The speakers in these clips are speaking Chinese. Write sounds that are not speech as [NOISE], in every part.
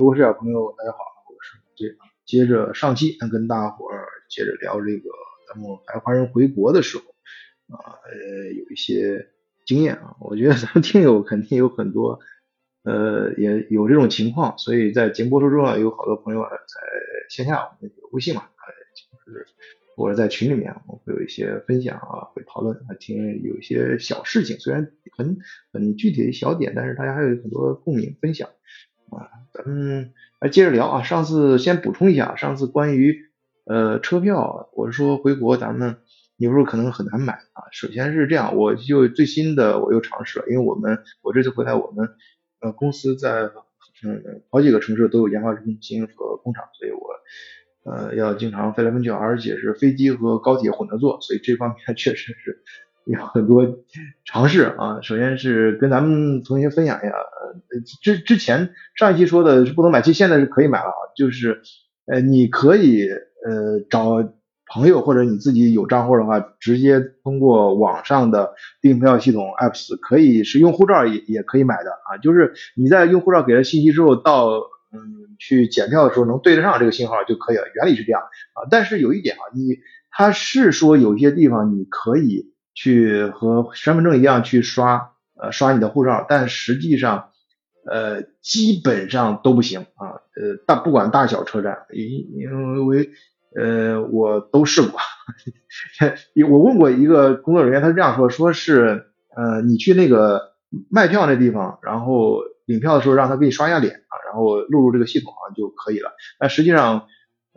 如果是小朋友，大家好，我是这接着上期跟大伙儿接着聊这个咱们海华人回国的时候啊，呃，有一些经验啊，我觉得咱们听友肯定有很多呃也有这种情况，所以在节目播出中啊，有好多朋友啊在线下我们有微信嘛，就是或者在群里面，我们会有一些分享啊，会讨论，还挺有一些小事情，虽然很很具体的小点，但是大家还有很多共鸣分享。啊，咱们来接着聊啊。上次先补充一下，上次关于呃车票，我是说回国咱们有时候可能很难买啊。首先是这样，我就最新的我又尝试了，因为我们我这次回来，我们呃公司在嗯好几个城市都有研发中心和工厂，所以我呃要经常飞来飞去，而且是飞机和高铁混着坐，所以这方面 [LAUGHS] 确实是。有很多尝试啊，首先是跟咱们同学分享一下，呃，之之前上一期说的是不能买，其实现在是可以买了啊，就是呃，你可以呃找朋友或者你自己有账户的话，直接通过网上的订票系统 apps 可以是用护照也也可以买的啊，就是你在用护照给了信息之后，到嗯去检票的时候能对得上这个信号就可以了，原理是这样啊，但是有一点啊，你他是说有些地方你可以。去和身份证一样去刷，呃，刷你的护照，但实际上，呃，基本上都不行啊，呃，大不管大小车站，因因为呃，我都试过，[LAUGHS] 我问过一个工作人员，他是这样说，说是，呃，你去那个卖票那地方，然后领票的时候让他给你刷一下脸啊，然后录入这个系统啊就可以了，但实际上。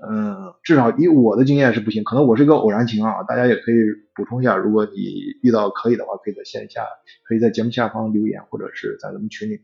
嗯，至少以我的经验是不行，可能我是一个偶然情况啊，大家也可以补充一下，如果你遇到可以的话，可以在线下，可以在节目下方留言，或者是在咱们群里面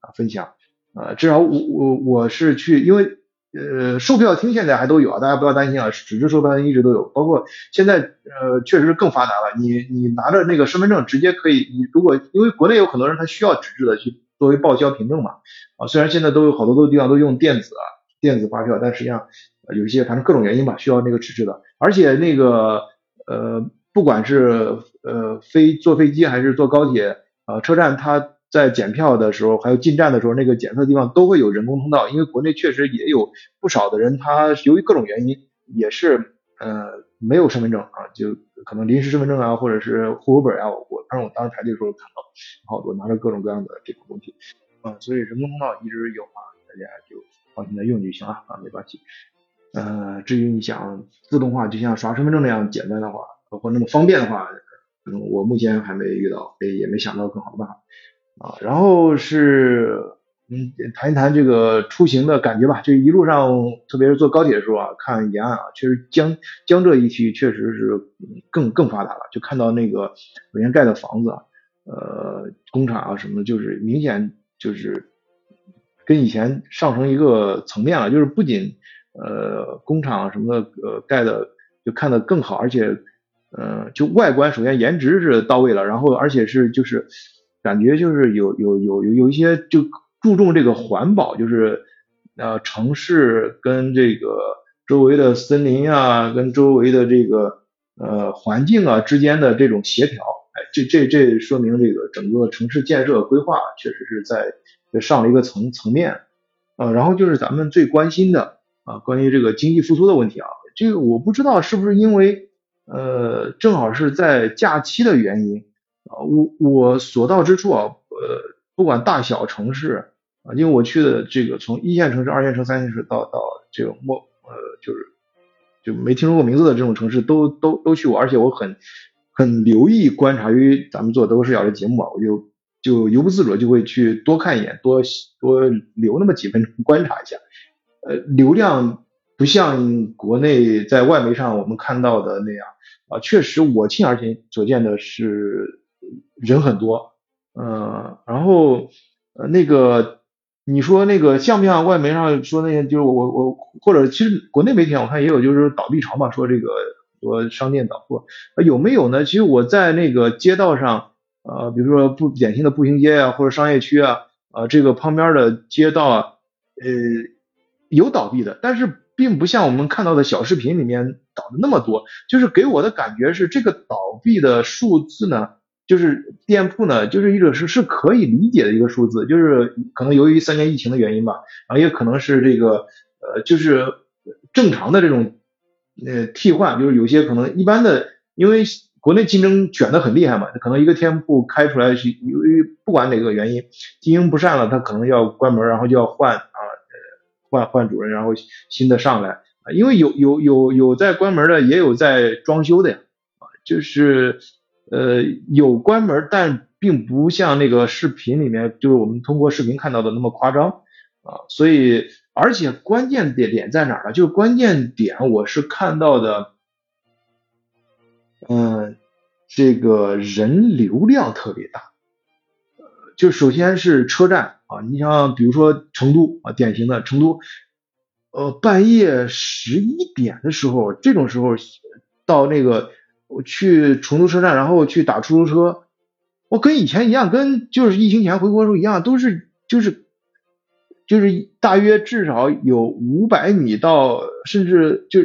啊分享。呃，至少我我我是去，因为呃售票厅现在还都有啊，大家不要担心啊，纸质售票厅一直都有，包括现在呃确实更发达了，你你拿着那个身份证直接可以，你如果因为国内有很多人他需要纸质的去作为报销凭证嘛，啊虽然现在都有好多的地方都用电子啊电子发票，但实际上。有一些反正各种原因吧，需要那个纸质的，而且那个呃，不管是呃飞坐飞机还是坐高铁，呃车站它在检票的时候，还有进站的时候，那个检测地方都会有人工通道，因为国内确实也有不少的人，他由于各种原因也是呃没有身份证啊，就可能临时身份证啊，或者是户口本啊，我反正我当时排队的时候看到，好多拿着各种各样的这种东西，啊，所以人工通道一直有啊，大家就放心的用就行了啊，没关系。呃，至于你想自动化，就像刷身份证那样简单的话，或那么方便的话，嗯，我目前还没遇到，也也没想到更好的办法啊。然后是，嗯，谈一谈这个出行的感觉吧。就一路上，特别是坐高铁的时候啊，看沿岸啊，确实江江浙一区确实是更更发达了。就看到那个首先盖的房子，呃，工厂啊什么，就是明显就是跟以前上升一个层面了，就是不仅呃，工厂什么的，呃，盖的就看得更好，而且，呃，就外观首先颜值是到位了，然后而且是就是感觉就是有有有有有一些就注重这个环保，就是呃城市跟这个周围的森林啊，跟周围的这个呃环境啊之间的这种协调，哎，这这这说明这个整个城市建设规划确实是在上了一个层层面，呃，然后就是咱们最关心的。啊，关于这个经济复苏的问题啊，这个我不知道是不是因为呃正好是在假期的原因啊，我我所到之处啊，呃不管大小城市啊，因为我去的这个从一线城市、二线城市、三线城市到到这个末呃就是就没听说过名字的这种城市都都都去过，而且我很很留意观察，因为咱们做德国视角的节目啊，我就就由不自主就会去多看一眼，多多留那么几分钟观察一下。呃，流量不像国内在外媒上我们看到的那样啊，确实我亲耳见所见的是人很多，嗯，然后呃那个你说那个像不像外媒上说那些，就是我我或者其实国内媒体上我看也有就是倒闭潮嘛，说这个说商店倒闭，有没有呢？其实我在那个街道上，呃，比如说不典型的步行街啊或者商业区啊，啊这个旁边的街道啊，呃。有倒闭的，但是并不像我们看到的小视频里面倒的那么多。就是给我的感觉是，这个倒闭的数字呢，就是店铺呢，就是一个是是可以理解的一个数字，就是可能由于三年疫情的原因吧，然后也可能是这个呃，就是正常的这种呃替换，就是有些可能一般的，因为国内竞争卷的很厉害嘛，可能一个店铺开出来是由于不管哪个原因经营不善了，他可能要关门，然后就要换啊换换主人，然后新的上来啊，因为有有有有在关门的，也有在装修的呀啊，就是。呃，有关门，但并不像那个视频里面，就是我们通过视频看到的那么夸张啊。所以，而且关键点点在哪儿呢？就是关键点，我是看到的，嗯，这个人流量特别大。就首先是车站啊，你像比如说成都啊，典型的成都，呃，半夜十一点的时候，这种时候到那个。我去成都车站，然后去打出租车，我跟以前一样，跟就是疫情前回国时候一样，都是就是就是大约至少有五百米到甚至就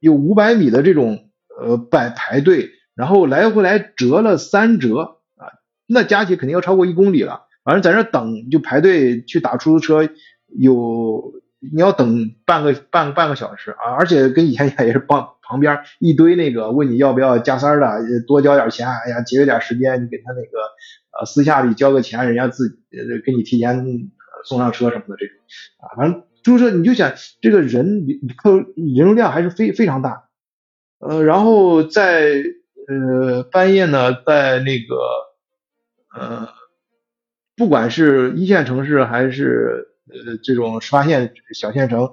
有五百米的这种呃排排队，然后来回来折了三折啊，那加起肯定要超过一公里了。反正在那等就排队去打出租车，有你要等半个半半个小时啊，而且跟以前一样也是帮。旁边一堆那个问你要不要加塞的，多交点钱，哎呀节约点时间，你给他那个呃私下里交个钱，人家自己给你提前送上车什么的这种啊，反正就是你就想这个人客人流量还是非非常大，呃，然后在呃半夜呢，在那个呃不管是一线城市还是呃这种十八线小县城，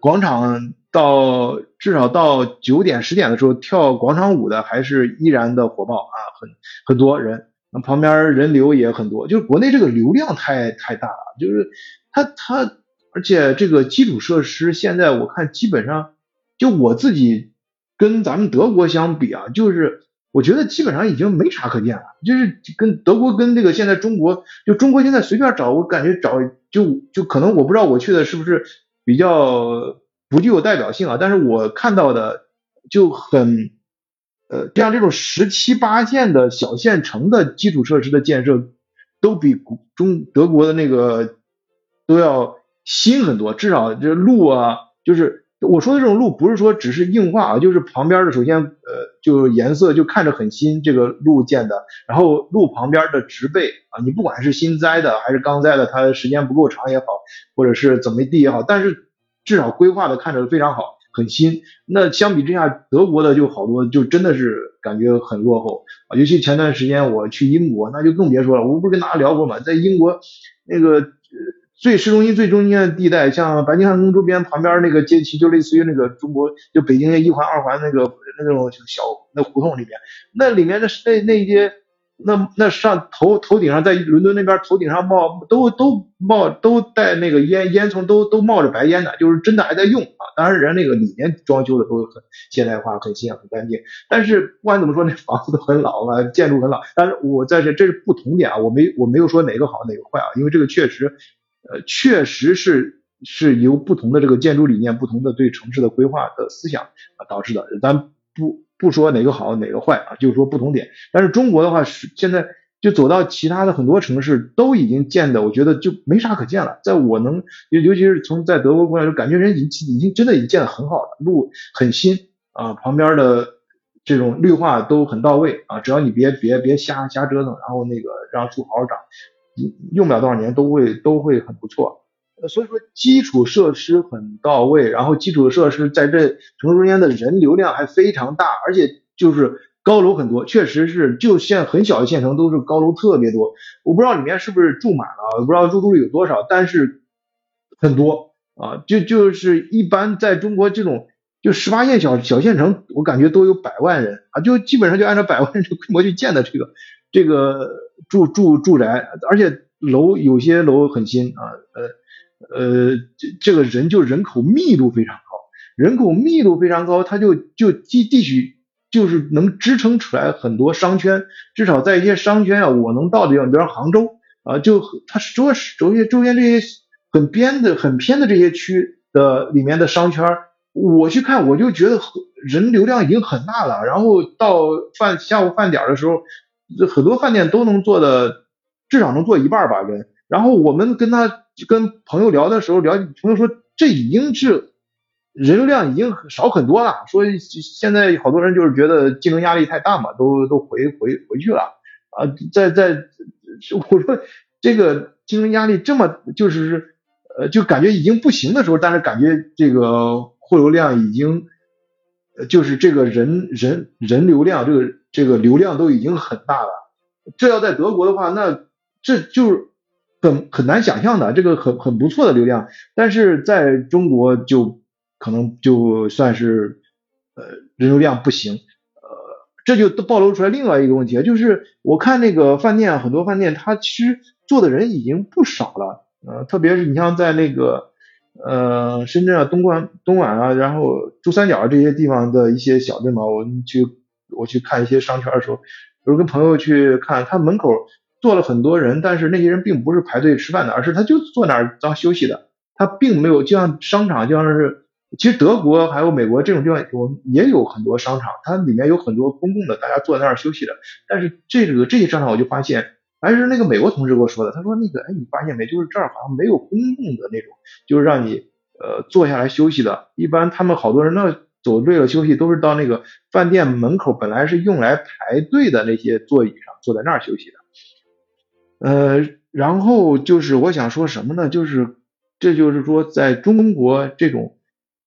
广场。到至少到九点十点的时候，跳广场舞的还是依然的火爆啊，很很多人，旁边人流也很多，就是国内这个流量太太大了，就是它它，而且这个基础设施现在我看基本上，就我自己跟咱们德国相比啊，就是我觉得基本上已经没啥可见了，就是跟德国跟这个现在中国，就中国现在随便找，我感觉找就就可能我不知道我去的是不是比较。不具有代表性啊，但是我看到的就很，呃，像这种十七八线的小县城的基础设施的建设，都比中德国的那个都要新很多，至少这路啊，就是我说的这种路，不是说只是硬化啊，就是旁边的首先呃，就颜色就看着很新，这个路建的，然后路旁边的植被啊，你不管是新栽的还是刚栽的，它时间不够长也好，或者是怎么地也好，但是。至少规划的看着非常好，很新。那相比之下，德国的就好多，就真的是感觉很落后啊。尤其前段时间我去英国，那就更别说了。我不是跟大家聊过吗？在英国那个最市中心最中间的地带，像白金汉宫周边旁边那个街区，就类似于那个中国就北京的一环、二环那个那种小那胡同里面，那里面的那那些。那那上头头顶上在伦敦那边头顶上冒都都冒都带那个烟烟囱都都冒着白烟的，就是真的还在用啊。当然人那个里面装修的都很现代化、很新、很干净。但是不管怎么说，那房子都很老啊，建筑很老。但是我在这这是不同点啊，我没我没有说哪个好哪个坏啊，因为这个确实呃确实是是由不同的这个建筑理念、不同的对城市的规划的思想啊导致的。咱不。不说哪个好哪个坏啊，就是说不同点。但是中国的话是现在就走到其他的很多城市都已经建的，我觉得就没啥可见了。在我能尤尤其是从在德国过来，就感觉人已经已经真的已经建的很好了，路很新啊，旁边的这种绿化都很到位啊，只要你别别别瞎瞎折腾，然后那个让树好好长，用不了多少年都会都会很不错。所以说基础设施很到位，然后基础设施在这城市中间的人流量还非常大，而且就是高楼很多，确实是就现很小的县城都是高楼特别多。我不知道里面是不是住满了，我不知道入住率有多少，但是很多啊，就就是一般在中国这种就十八线小小县城，我感觉都有百万人啊，就基本上就按照百万人规模去建的这个这个住住住宅，而且楼有些楼很新啊，呃。呃，这这个人就人口密度非常高，人口密度非常高，它就就地地区就是能支撑出来很多商圈，至少在一些商圈啊，我能到的地方，比如杭州啊，就它周周边周边这些很边的很偏的这些区的里面的商圈，我去看我就觉得人流量已经很大了，然后到饭下午饭点的时候，这很多饭店都能做的，至少能做一半吧人。然后我们跟他跟朋友聊的时候聊，朋友说这已经是人流量已经少很多了，说现在好多人就是觉得竞争压力太大嘛，都都回回回去了啊，在在 [LAUGHS] 我说这个竞争压力这么就是呃就感觉已经不行的时候，但是感觉这个货流量已经。就是这个人人人流量，这个这个流量都已经很大了。这要在德国的话，那这就是很很难想象的，这个很很不错的流量。但是在中国就可能就算是呃人流量不行，呃，这就都暴露出来另外一个问题，就是我看那个饭店，很多饭店它其实做的人已经不少了，呃，特别是你像在那个。呃，深圳啊，东莞、东莞啊，然后珠三角这些地方的一些小镇嘛，我们去我去看一些商圈的时候，比如跟朋友去看，他门口坐了很多人，但是那些人并不是排队吃饭的，而是他就坐那儿当休息的，他并没有就像商场，就像是其实德国还有美国这种地方，我们也有很多商场，它里面有很多公共的，大家坐在那儿休息的，但是这个这些商场我就发现。还是那个美国同事给我说的，他说那个，哎，你发现没？就是这儿好像没有公共的那种，就是让你呃坐下来休息的。一般他们好多人那走累了休息，都是到那个饭店门口本来是用来排队的那些座椅上，坐在那儿休息的。呃，然后就是我想说什么呢？就是这就是说，在中国这种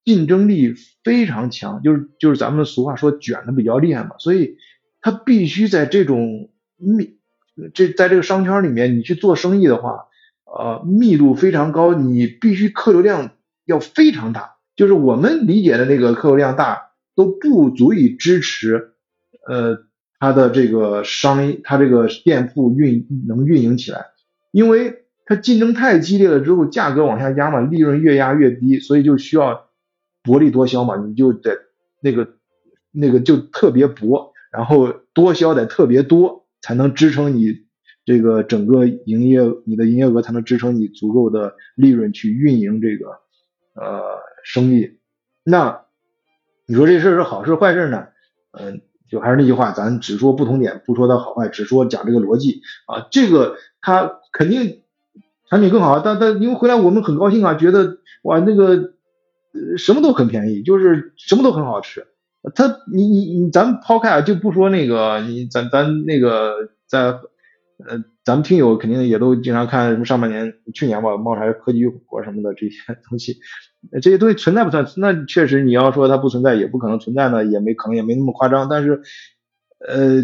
竞争力非常强，就是就是咱们俗话说卷的比较厉害嘛，所以他必须在这种密。这在这个商圈里面，你去做生意的话，呃，密度非常高，你必须客流量要非常大。就是我们理解的那个客流量大，都不足以支持，呃，它的这个商，它这个店铺运能运营起来，因为它竞争太激烈了之后，价格往下压嘛，利润越压越低，所以就需要薄利多销嘛，你就得那个那个就特别薄，然后多销得特别多。才能支撑你这个整个营业，你的营业额才能支撑你足够的利润去运营这个呃生意。那你说这事是好事坏事呢？嗯，就还是那句话，咱只说不同点，不说它好坏，只说讲这个逻辑啊。这个它肯定产品更好，但但因为回来我们很高兴啊，觉得哇那个什么都很便宜，就是什么都很好吃。他，你你你，咱抛开啊，就不说那个，你咱咱那个在呃，咱们听友肯定也都经常看什么上半年、去年吧，茅台科技火什么的这些东西，这些东西存在不存在？那确实你要说它不存在，也不可能存在呢，也没可能也没那么夸张。但是呃，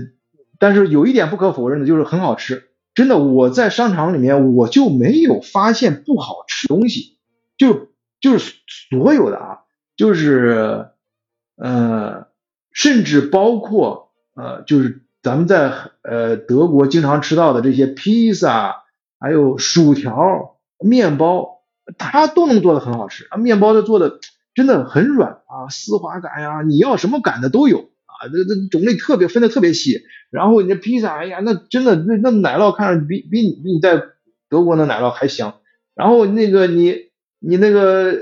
但是有一点不可否认的就是很好吃，真的，我在商场里面我就没有发现不好吃东西，就就是所有的啊，就是。呃，甚至包括呃，就是咱们在呃德国经常吃到的这些披萨，还有薯条、面包，它都能做的很好吃啊。面包的做的真的很软啊，丝滑感呀，你要什么感的都有啊。这这种类特别分的特别细。然后你这披萨，哎呀，那真的那那奶酪看着比比你比你在德国的奶酪还香。然后那个你你那个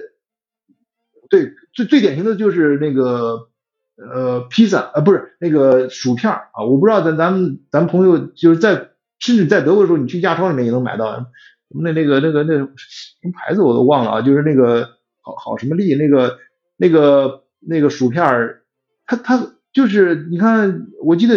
对。最最典型的就是那个呃披萨啊，不是那个薯片啊，我不知道咱咱们咱朋友就是在甚至在德国的时候，你去亚超里面也能买到，那那个那个那什么牌子我都忘了啊，就是那个好好什么利那个那个那个薯片，它它就是你看，我记得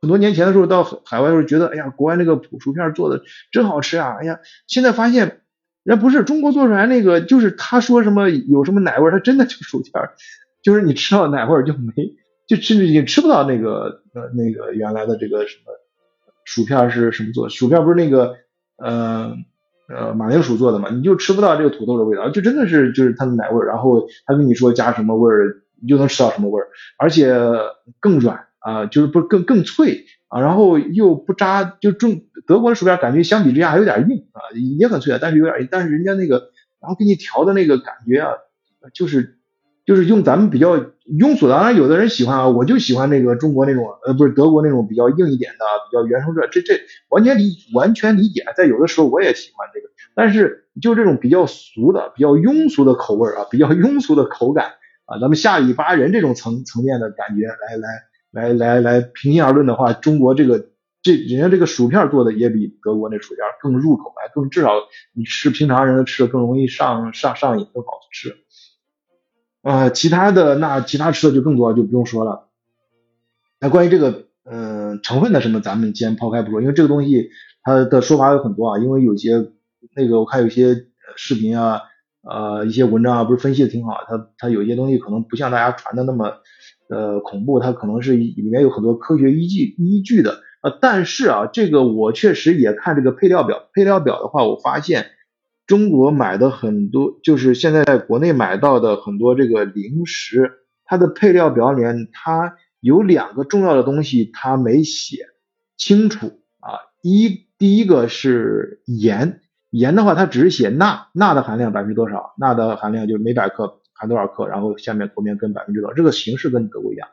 很多年前的时候到海外的时候，觉得哎呀，国外那个薯片做的真好吃啊，哎呀，现在发现。人不是中国做出来那个，就是他说什么有什么奶味儿，他真的就薯片儿，就是你吃到奶味就没，就甚至你吃不到那个呃那个原来的这个什么薯片是什么做的？薯片不是那个嗯呃马铃薯做的嘛？你就吃不到这个土豆的味道，就真的是就是它的奶味儿。然后他跟你说加什么味儿，你就能吃到什么味儿，而且更软啊，就是不更更脆。啊，然后又不扎，就中德国的薯片感觉相比之下还有点硬啊，也很脆啊，但是有点硬。但是人家那个，然后给你调的那个感觉啊，就是就是用咱们比较庸俗的，当然有的人喜欢啊，我就喜欢那个中国那种，呃，不是德国那种比较硬一点的，比较原生质，这这完全理完全理解。在有的时候我也喜欢这个，但是就这种比较俗的、比较庸俗的口味啊，比较庸俗的口感啊，咱们下里巴人这种层层面的感觉，来来。来来来，平心而论的话，中国这个这人家这个薯片做的也比德国那薯片更入口，还更至少你吃平常人吃的更容易上上上瘾，更好吃。呃，其他的那其他吃的就更多，就不用说了。那关于这个嗯成分的什么，咱们先抛开不说，因为这个东西它的说法有很多啊。因为有些那个我看有些视频啊，呃一些文章啊，不是分析的挺好，它它有些东西可能不像大家传的那么呃恐怖，它可能是里面有很多科学依据依据的。呃，但是啊，这个我确实也看这个配料表，配料表的话，我发现中国买的很多，就是现在在国内买到的很多这个零食，它的配料表里面，它有两个重要的东西，它没写清楚啊。一，第一个是盐，盐的话，它只是写钠，钠的含量百分之多少，钠的含量就是每百克含多少克，然后下面后面跟百分之多少，这个形式跟德国一样，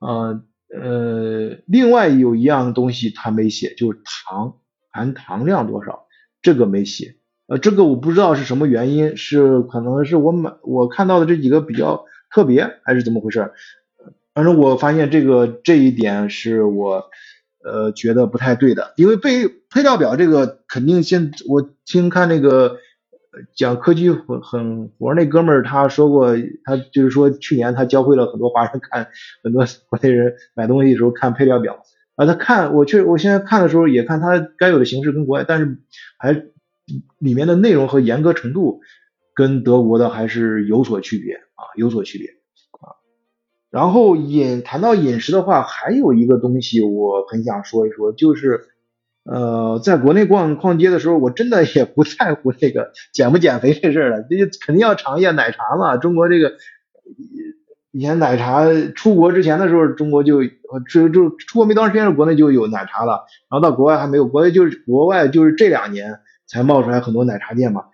嗯。呃，另外有一样东西他没写，就是糖含糖量多少，这个没写。呃，这个我不知道是什么原因，是可能是我买我看到的这几个比较特别，还是怎么回事？反正我发现这个这一点是我呃觉得不太对的，因为配配料表这个肯定现我听看那个。讲科技很很活那哥们儿他说过，他就是说去年他教会了很多华人看很多国内人买东西的时候看配料表啊，他看我确我现在看的时候也看他该有的形式跟国外，但是还里面的内容和严格程度跟德国的还是有所区别啊，有所区别啊。然后饮谈到饮食的话，还有一个东西我很想说一说，就是。呃，在国内逛逛街的时候，我真的也不在乎这个减不减肥这事儿了，[LAUGHS] 这肯定要尝一下奶茶嘛。中国这个以前奶茶出国之前的时候，中国就就就出国没多长时间，国内就有奶茶了。然后到国外还没有，国内就是国外就是这两年才冒出来很多奶茶店嘛。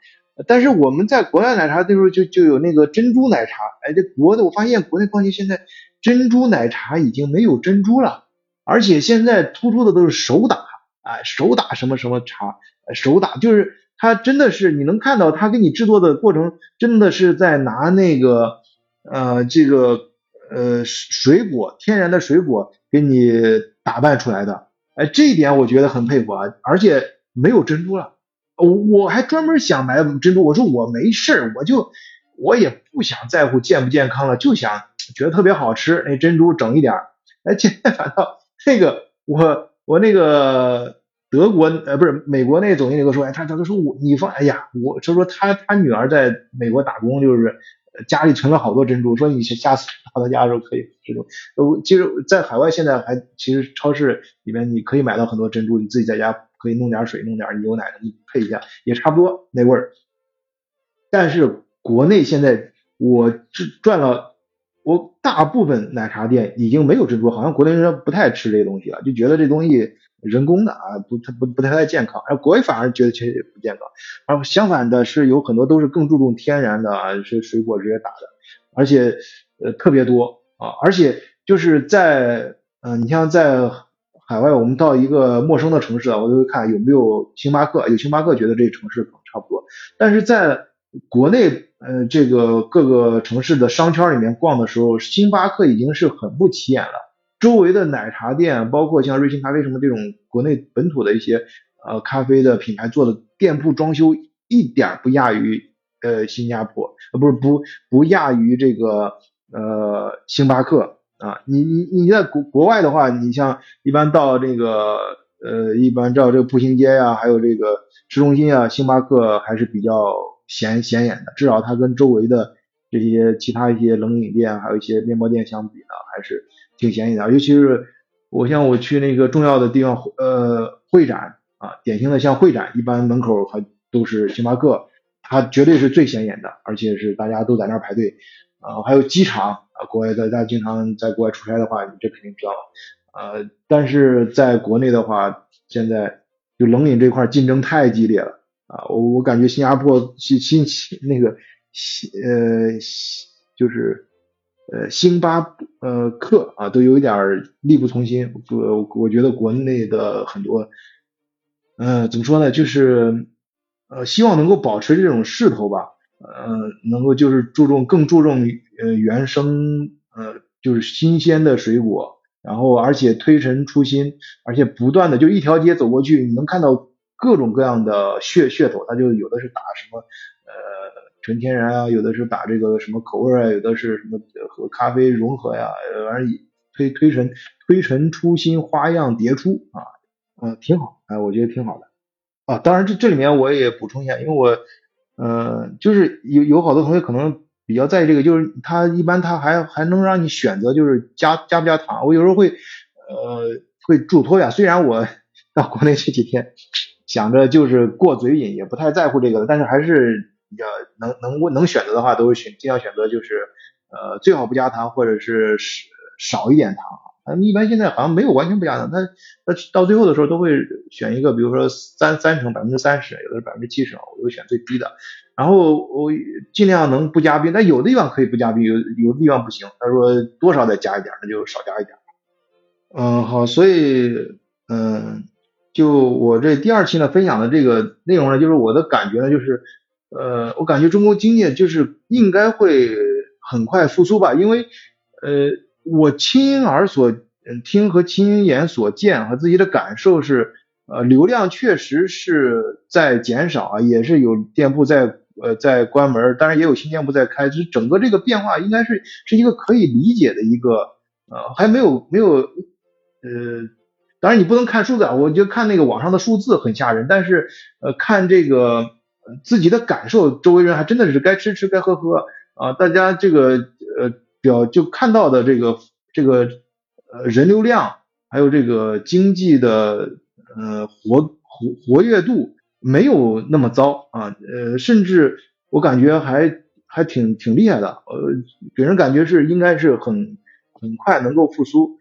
但是我们在国外奶茶的时候就就有那个珍珠奶茶，哎，这国的我发现国内逛街现在珍珠奶茶已经没有珍珠了，而且现在突出的都是手打。哎，手打什么什么茶，手打就是它真的是你能看到它给你制作的过程，真的是在拿那个呃这个呃水果天然的水果给你打扮出来的，哎，这一点我觉得很佩服啊，而且没有珍珠了，我我还专门想买珍珠，我说我没事，我就我也不想在乎健不健康了，就想觉得特别好吃，那珍珠整一点，哎，现在反倒那个我。我那个德国呃不是美国那总经理说，哎他他他说我你放哎呀我他说他他女儿在美国打工就是家里存了好多珍珠，说你下次到他家的时候可以这种呃其实，在海外现在还其实超市里面你可以买到很多珍珠，你自己在家可以弄点水弄点牛奶你配一下也差不多那味儿，但是国内现在我赚赚了。我大部分奶茶店已经没有珍珠，好像国内人不太吃这些东西了，就觉得这东西人工的啊，不它不不太太健康。而国外反而觉得其实不健康，而相反的是有很多都是更注重天然的啊，是水果直接打的，而且呃特别多啊，而且就是在嗯，你像在海外，我们到一个陌生的城市啊，我都会看有没有星巴克，有星巴克觉得这城市可能差不多，但是在国内。呃，这个各个城市的商圈里面逛的时候，星巴克已经是很不起眼了。周围的奶茶店，包括像瑞幸咖啡什么这种国内本土的一些呃咖啡的品牌做的店铺装修，一点不亚于呃新加坡，呃不是不不亚于这个呃星巴克啊。你你你在国国外的话，你像一般到这个呃一般到这个步行街呀，还有这个市中心啊，星巴克还是比较。显显眼的，至少它跟周围的这些其他一些冷饮店，还有一些面包店相比呢，还是挺显眼的。尤其是我像我去那个重要的地方，呃，会展啊，典型的像会展，一般门口还都是星巴克，它绝对是最显眼的，而且是大家都在那儿排队啊。还有机场国外大家经常在国外出差的话，你这肯定知道呃，但是在国内的话，现在就冷饮这块竞争太激烈了。啊，我我感觉新加坡新新那个新呃就是呃星巴呃克啊，都有一点力不从心。我我觉得国内的很多，呃怎么说呢，就是呃希望能够保持这种势头吧，呃能够就是注重更注重呃原生呃就是新鲜的水果然后而且推陈出新，而且不断的就一条街走过去，你能看到各种各样的噱噱头，它就有的是打什么呃纯天然啊，有的是打这个什么口味啊，有的是什么和咖啡融合呀，完了推推陈推陈出新，花样迭出啊，嗯，挺好，哎，我觉得挺好的啊。当然这这里面我也补充一下，因为我呃就是有有好多同学可能。比较在意这个，就是他一般他还还能让你选择，就是加加不加糖。我有时候会呃会嘱托呀，虽然我 [LAUGHS] 到国内这几天想着就是过嘴瘾，也不太在乎这个，但是还是要能能能选择的话，都是选尽量选择就是呃最好不加糖，或者是少一点糖。啊一般现在好像没有完全不加糖，他他到最后的时候都会选一个，比如说三三成百分之三十，有的是百分之七十，我会选最低的。然后我尽量能不加冰，但有的地方可以不加冰，有有的地方不行。他说多少再加一点，那就少加一点。嗯，好，所以嗯，就我这第二期呢分享的这个内容呢，就是我的感觉呢，就是呃，我感觉中国经济就是应该会很快复苏吧，因为呃，我亲耳所听和亲眼所见和自己的感受是，呃，流量确实是在减少啊，也是有店铺在。呃，在关门，当然也有新店铺在开，就是整个这个变化应该是是一个可以理解的一个，呃，还没有没有，呃，当然你不能看数字啊，我就看那个网上的数字很吓人，但是呃，看这个自己的感受，周围人还真的是该吃吃该喝喝啊，大家这个呃表就看到的这个这个呃人流量，还有这个经济的呃活活活跃度。没有那么糟啊，呃，甚至我感觉还还挺挺厉害的，呃，给人感觉是应该是很很快能够复苏，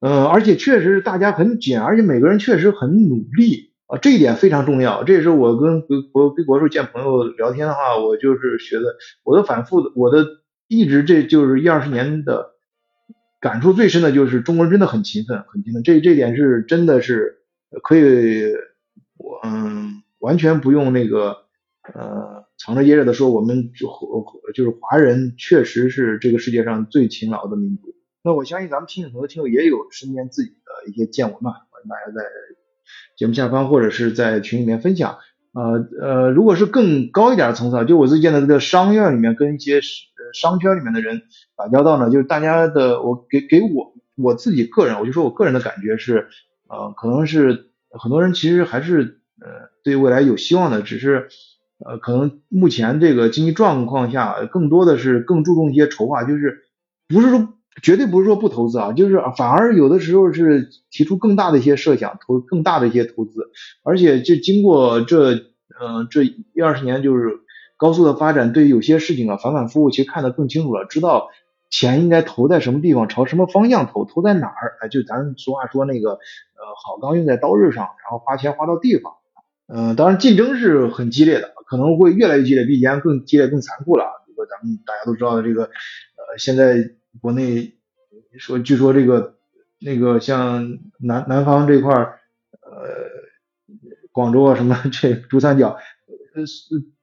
嗯，而且确实是大家很紧，而且每个人确实很努力啊，这一点非常重要。这也是我跟国跟国寿见朋友聊天的话，我就是觉得我的反复，我的一直这就是一二十年的感触最深的就是中国人真的很勤奋，很勤奋，这这点是真的是可以。我嗯，完全不用那个呃藏着掖着的说，我们就就是华人确实是这个世界上最勤劳的民族。那我相信咱们听很多听友也有身边自己的一些见闻嘛，欢迎大家在节目下方或者是在群里面分享。呃呃，如果是更高一点的层次，就我自己见到这个商院里面跟一些商圈里面的人打交道呢，就是大家的我给给我我自己个人，我就说我个人的感觉是，呃，可能是。很多人其实还是呃对未来有希望的，只是呃可能目前这个经济状况下，更多的是更注重一些筹划，就是不是说绝对不是说不投资啊，就是反而有的时候是提出更大的一些设想，投更大的一些投资，而且就经过这呃这一二十年就是高速的发展，对于有些事情啊反反复复其实看得更清楚了，知道。钱应该投在什么地方，朝什么方向投，投在哪儿？哎，就咱俗话说那个，呃，好钢用在刀刃上，然后花钱花到地方。嗯，当然竞争是很激烈的，可能会越来越激烈，比以前更激烈、更残酷了。如咱们大家都知道的这个，呃，现在国内说，据说这个那个像南南方这块儿，呃，广州啊什么 [LAUGHS] 这珠三角，呃。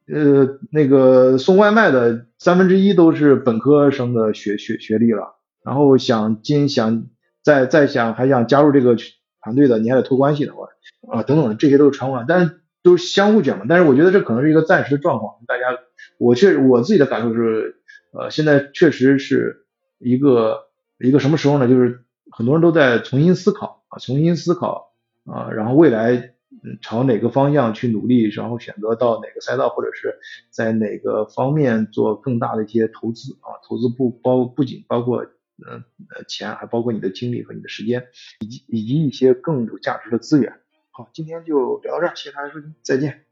呃，那个送外卖的三分之一都是本科生的学学学历了，然后想进想再再想还想加入这个团队的，你还得托关系的话啊等等，这些都是传闻，但是都是相互卷嘛。但是我觉得这可能是一个暂时的状况，大家我确我自己的感受是，呃，现在确实是一个一个什么时候呢？就是很多人都在重新思考啊，重新思考啊，然后未来。嗯，朝哪个方向去努力，然后选择到哪个赛道，或者是在哪个方面做更大的一些投资啊？投资不包不仅包括嗯呃钱，还包括你的精力和你的时间，以及以及一些更有价值的资源。好，今天就聊到这儿，谢谢大家收听，再见。